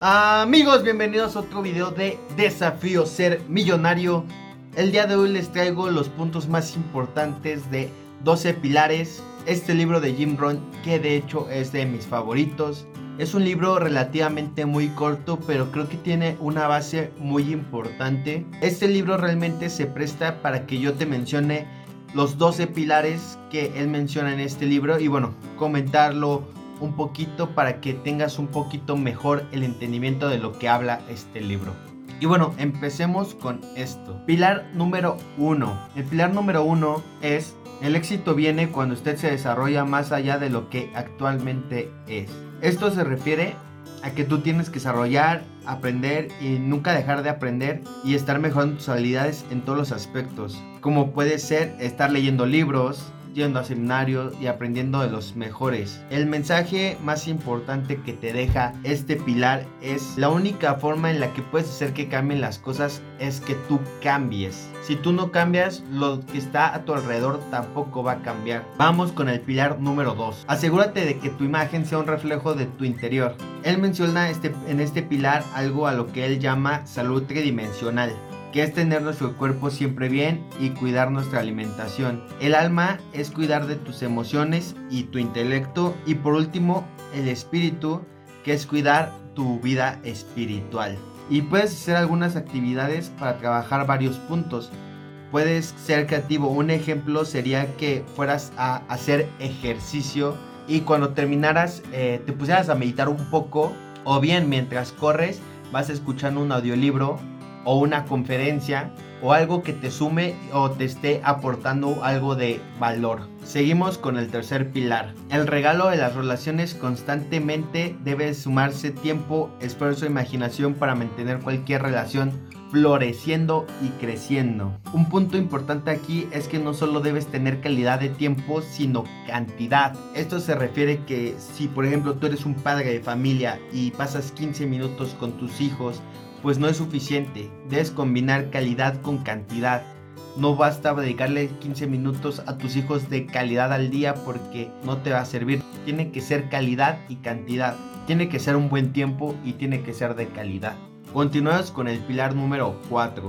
Amigos, bienvenidos a otro video de Desafío Ser Millonario. El día de hoy les traigo los puntos más importantes de 12 pilares. Este libro de Jim Rohn, que de hecho es de mis favoritos. Es un libro relativamente muy corto, pero creo que tiene una base muy importante. Este libro realmente se presta para que yo te mencione los 12 pilares que él menciona en este libro y bueno, comentarlo un poquito para que tengas un poquito mejor el entendimiento de lo que habla este libro. Y bueno, empecemos con esto. Pilar número uno. El pilar número uno es el éxito viene cuando usted se desarrolla más allá de lo que actualmente es. Esto se refiere a que tú tienes que desarrollar, aprender y nunca dejar de aprender y estar mejorando tus habilidades en todos los aspectos. Como puede ser estar leyendo libros, yendo a seminarios y aprendiendo de los mejores. El mensaje más importante que te deja este pilar es la única forma en la que puedes hacer que cambien las cosas es que tú cambies. Si tú no cambias, lo que está a tu alrededor tampoco va a cambiar. Vamos con el pilar número 2. Asegúrate de que tu imagen sea un reflejo de tu interior. Él menciona este, en este pilar algo a lo que él llama salud tridimensional que es tener nuestro cuerpo siempre bien y cuidar nuestra alimentación. El alma es cuidar de tus emociones y tu intelecto y por último el espíritu que es cuidar tu vida espiritual. Y puedes hacer algunas actividades para trabajar varios puntos. Puedes ser creativo. Un ejemplo sería que fueras a hacer ejercicio y cuando terminaras eh, te pusieras a meditar un poco o bien mientras corres vas escuchando un audiolibro o una conferencia o algo que te sume o te esté aportando algo de valor. Seguimos con el tercer pilar. El regalo de las relaciones constantemente debe sumarse tiempo, esfuerzo e imaginación para mantener cualquier relación floreciendo y creciendo. Un punto importante aquí es que no solo debes tener calidad de tiempo, sino cantidad. Esto se refiere que si por ejemplo tú eres un padre de familia y pasas 15 minutos con tus hijos pues no es suficiente. Debes combinar calidad con cantidad. No basta dedicarle 15 minutos a tus hijos de calidad al día porque no te va a servir. Tiene que ser calidad y cantidad. Tiene que ser un buen tiempo y tiene que ser de calidad. Continuamos con el pilar número 4.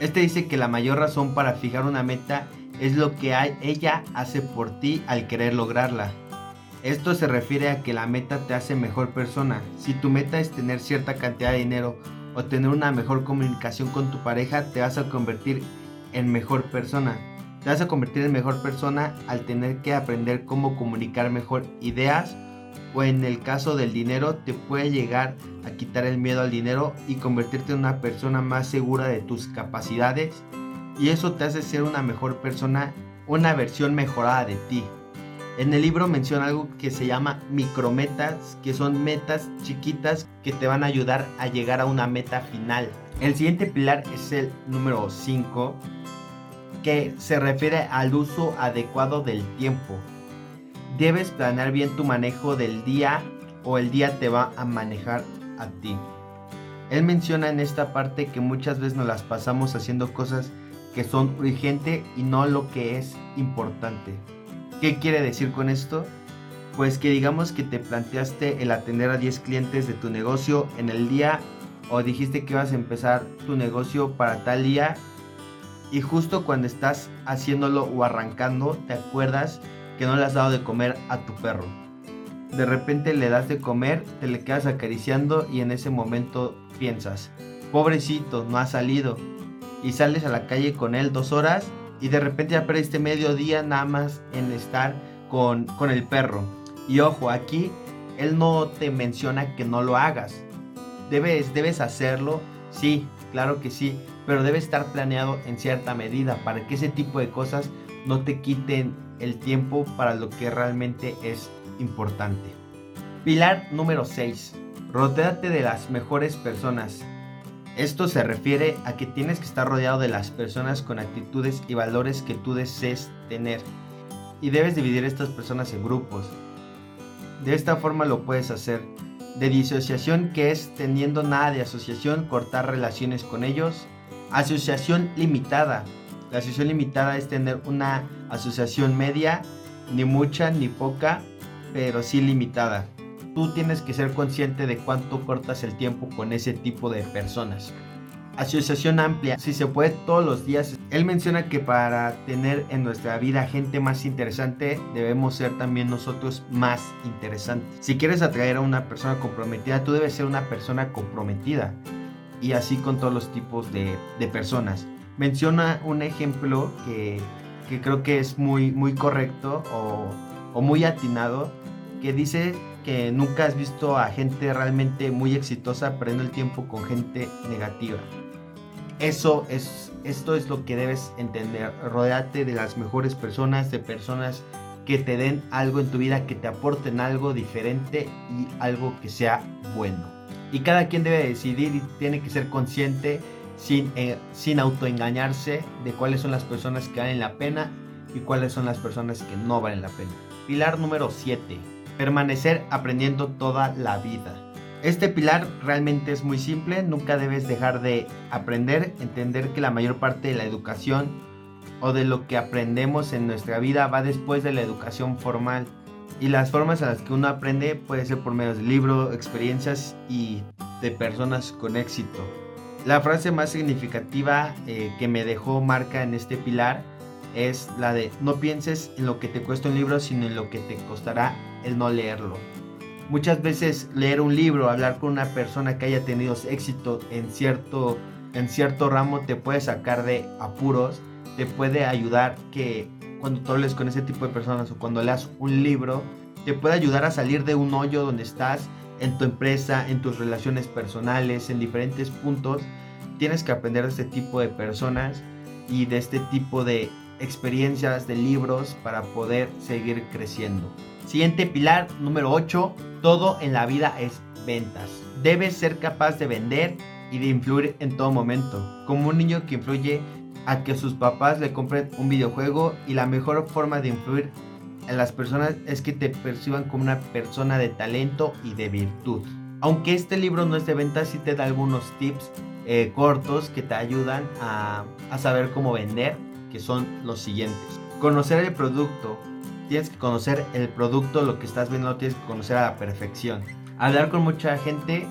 Este dice que la mayor razón para fijar una meta es lo que ella hace por ti al querer lograrla. Esto se refiere a que la meta te hace mejor persona. Si tu meta es tener cierta cantidad de dinero o tener una mejor comunicación con tu pareja, te vas a convertir en mejor persona. Te vas a convertir en mejor persona al tener que aprender cómo comunicar mejor ideas o en el caso del dinero te puede llegar a quitar el miedo al dinero y convertirte en una persona más segura de tus capacidades y eso te hace ser una mejor persona, una versión mejorada de ti. En el libro menciona algo que se llama micrometas, que son metas chiquitas que te van a ayudar a llegar a una meta final. El siguiente pilar es el número 5, que se refiere al uso adecuado del tiempo. Debes planear bien tu manejo del día o el día te va a manejar a ti. Él menciona en esta parte que muchas veces nos las pasamos haciendo cosas que son urgentes y no lo que es importante. ¿Qué quiere decir con esto? Pues que digamos que te planteaste el atender a 10 clientes de tu negocio en el día o dijiste que ibas a empezar tu negocio para tal día y justo cuando estás haciéndolo o arrancando te acuerdas que no le has dado de comer a tu perro. De repente le das de comer, te le quedas acariciando y en ese momento piensas, pobrecito, no ha salido. Y sales a la calle con él dos horas y de repente ya perdiste medio día nada más en estar con, con el perro. Y ojo, aquí él no te menciona que no lo hagas. Debes, debes hacerlo, sí, claro que sí, pero debe estar planeado en cierta medida para que ese tipo de cosas no te quiten el tiempo para lo que realmente es importante. Pilar número 6. Rodéate de las mejores personas. Esto se refiere a que tienes que estar rodeado de las personas con actitudes y valores que tú desees tener. Y debes dividir estas personas en grupos. De esta forma lo puedes hacer. De disociación, que es teniendo nada de asociación, cortar relaciones con ellos. Asociación limitada. La asociación limitada es tener una asociación media, ni mucha ni poca, pero sí limitada tú tienes que ser consciente de cuánto cortas el tiempo con ese tipo de personas. Asociación amplia, si se puede todos los días. Él menciona que para tener en nuestra vida gente más interesante, debemos ser también nosotros más interesantes. Si quieres atraer a una persona comprometida, tú debes ser una persona comprometida. Y así con todos los tipos de, personas. Menciona un ejemplo que, creo que es muy, muy correcto o, o muy atinado, que dice que nunca has visto a gente realmente muy exitosa perdiendo el tiempo con gente negativa. Eso es, esto es lo que debes entender. Rodeate de las mejores personas, de personas que te den algo en tu vida, que te aporten algo diferente y algo que sea bueno. Y cada quien debe decidir y tiene que ser consciente sin, eh, sin autoengañarse de cuáles son las personas que valen la pena y cuáles son las personas que no valen la pena. Pilar número 7. Permanecer aprendiendo toda la vida. Este pilar realmente es muy simple, nunca debes dejar de aprender, entender que la mayor parte de la educación o de lo que aprendemos en nuestra vida va después de la educación formal. Y las formas en las que uno aprende puede ser por medio de libros, experiencias y de personas con éxito. La frase más significativa eh, que me dejó marca en este pilar es la de no pienses en lo que te cuesta un libro, sino en lo que te costará el no leerlo. Muchas veces leer un libro, hablar con una persona que haya tenido éxito en cierto, en cierto ramo te puede sacar de apuros, te puede ayudar que cuando tú hables con ese tipo de personas o cuando leas un libro, te puede ayudar a salir de un hoyo donde estás en tu empresa, en tus relaciones personales, en diferentes puntos. Tienes que aprender de este tipo de personas y de este tipo de experiencias, de libros para poder seguir creciendo. Siguiente pilar, número 8. Todo en la vida es ventas. Debes ser capaz de vender y de influir en todo momento. Como un niño que influye a que sus papás le compren un videojuego y la mejor forma de influir en las personas es que te perciban como una persona de talento y de virtud. Aunque este libro no es de ventas, sí te da algunos tips eh, cortos que te ayudan a, a saber cómo vender, que son los siguientes. Conocer el producto, tienes que conocer el producto, lo que estás viendo, lo tienes que conocer a la perfección. Hablar con mucha gente,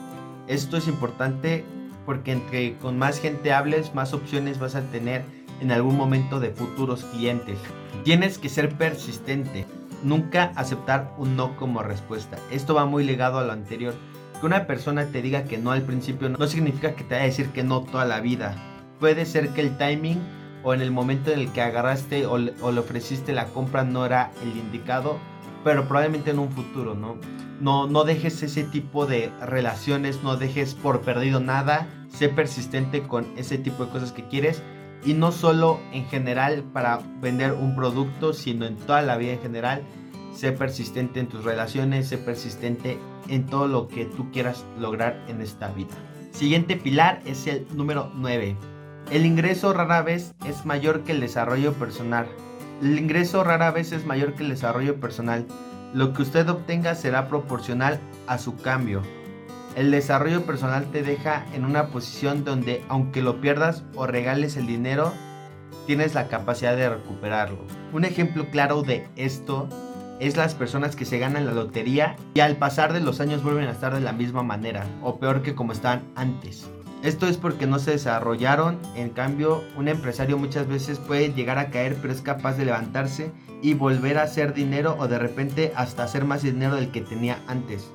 esto es importante porque entre con más gente hables, más opciones vas a tener en algún momento de futuros clientes. Tienes que ser persistente, nunca aceptar un no como respuesta. Esto va muy ligado a lo anterior. Que una persona te diga que no al principio no significa que te vaya a decir que no toda la vida. Puede ser que el timing o en el momento en el que agarraste o le, ofreciste la compra no era el indicado, pero probablemente en un futuro, ¿no? No, no dejes ese tipo de relaciones, no dejes por perdido nada, sé persistente con ese tipo de cosas que quieres y no solo en general para vender un producto, sino en toda la vida en general. Sé persistente en tus relaciones, sé persistente en todo lo que tú quieras lograr en esta vida. Siguiente pilar es el número 9 el ingreso rara vez es mayor que el desarrollo personal. El ingreso rara vez es mayor que el desarrollo personal. Lo que usted obtenga será proporcional a su cambio. El desarrollo personal te deja en una posición donde aunque lo pierdas o regales el dinero, tienes la capacidad de recuperarlo. Un ejemplo claro de esto es las personas que se ganan la lotería y al pasar de los años vuelven a estar de la misma manera o peor que como estaban antes. Esto es porque no se desarrollaron, en cambio un empresario muchas veces puede llegar a caer pero es capaz de levantarse y volver a hacer dinero o de repente hasta hacer más dinero del que tenía antes.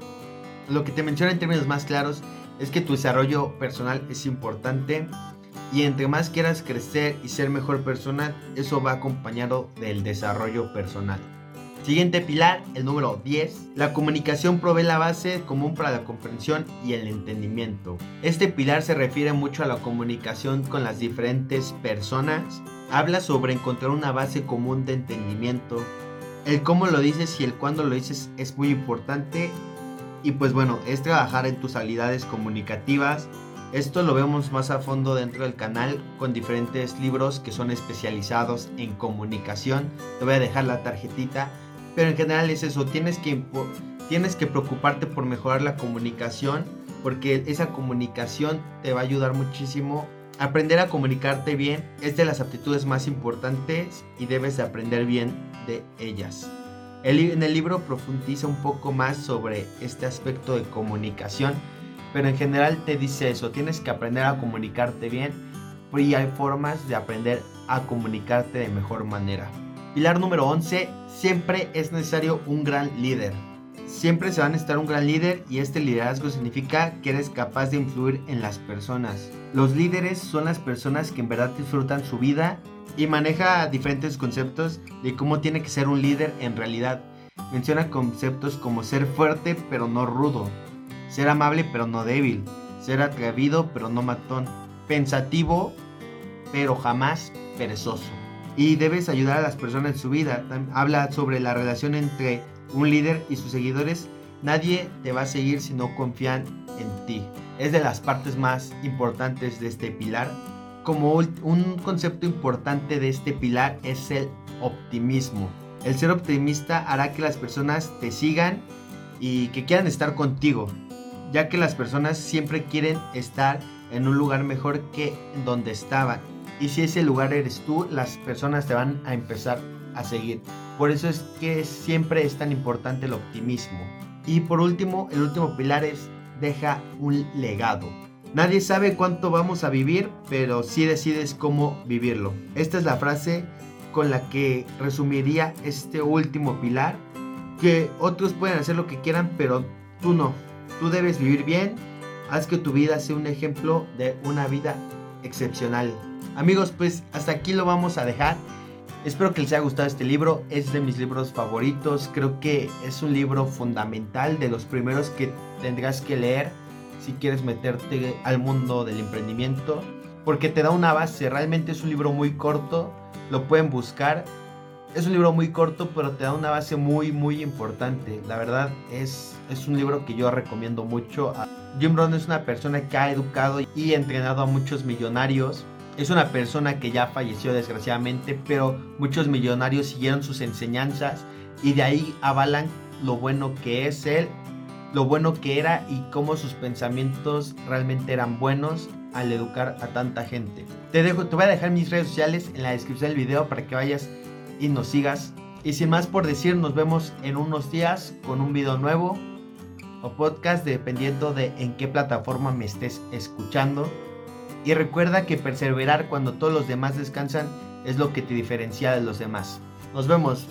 Lo que te menciono en términos más claros es que tu desarrollo personal es importante y entre más quieras crecer y ser mejor persona, eso va acompañado del desarrollo personal. Siguiente pilar, el número 10. La comunicación provee la base común para la comprensión y el entendimiento. Este pilar se refiere mucho a la comunicación con las diferentes personas. Habla sobre encontrar una base común de entendimiento. El cómo lo dices y el cuándo lo dices es muy importante. Y pues bueno, es trabajar en tus habilidades comunicativas. Esto lo vemos más a fondo dentro del canal con diferentes libros que son especializados en comunicación. Te voy a dejar la tarjetita pero en general es eso, tienes que, tienes que preocuparte por mejorar la comunicación, porque esa comunicación te va a ayudar muchísimo. Aprender a comunicarte bien es de las aptitudes más importantes y debes de aprender bien de ellas. en el libro profundiza un poco más sobre este aspecto de comunicación, pero en general te dice eso, tienes que aprender a comunicarte bien y hay formas de aprender a comunicarte de mejor manera. Pilar número 11, siempre es necesario un gran líder. Siempre se va a necesitar un gran líder y este liderazgo significa que eres capaz de influir en las personas. Los líderes son las personas que en verdad disfrutan su vida y maneja diferentes conceptos de cómo tiene que ser un líder en realidad. Menciona conceptos como ser fuerte pero no rudo, ser amable pero no débil, ser atrevido pero no matón, pensativo pero jamás perezoso. Y debes ayudar a las personas en su vida. Habla sobre la relación entre un líder y sus seguidores. Nadie te va a seguir si no confían en ti. Es de las partes más importantes de este pilar. Como un concepto importante de este pilar es el optimismo. El ser optimista hará que las personas te sigan y que quieran estar contigo, ya que las personas siempre quieren estar en un lugar mejor que donde estaban y si ese lugar eres tú, las personas te van a empezar a seguir. Por eso es que siempre es tan importante el optimismo. Y por último, el último pilar es deja un legado. Nadie sabe cuánto vamos a vivir, pero sí decides cómo vivirlo. Esta es la frase con la que resumiría este último pilar. Que otros pueden hacer lo que quieran, pero tú no. Tú debes vivir bien. Haz que tu vida sea un ejemplo de una vida excepcional. Amigos, pues hasta aquí lo vamos a dejar. Espero que les haya gustado este libro, es de mis libros favoritos, creo que es un libro fundamental, de los primeros que tendrás que leer si quieres meterte al mundo del emprendimiento, porque te da una base, realmente es un libro muy corto, lo pueden buscar, es un libro muy corto, pero te da una base muy, muy importante, la verdad es, es un libro que yo recomiendo mucho. Jim Rohn es una persona que ha educado y entrenado a muchos millonarios, es una persona que ya falleció desgraciadamente, pero muchos millonarios siguieron sus enseñanzas y de ahí avalan lo bueno que es él, lo bueno que era y cómo sus pensamientos realmente eran buenos al educar a tanta gente. Te, dejo, te voy a dejar mis redes sociales en la descripción del video para que vayas y nos sigas. Y sin más por decir, nos vemos en unos días con un video nuevo o podcast dependiendo de en qué plataforma me estés escuchando. Y recuerda que perseverar cuando todos los demás descansan es lo que te diferencia de los demás. Nos vemos.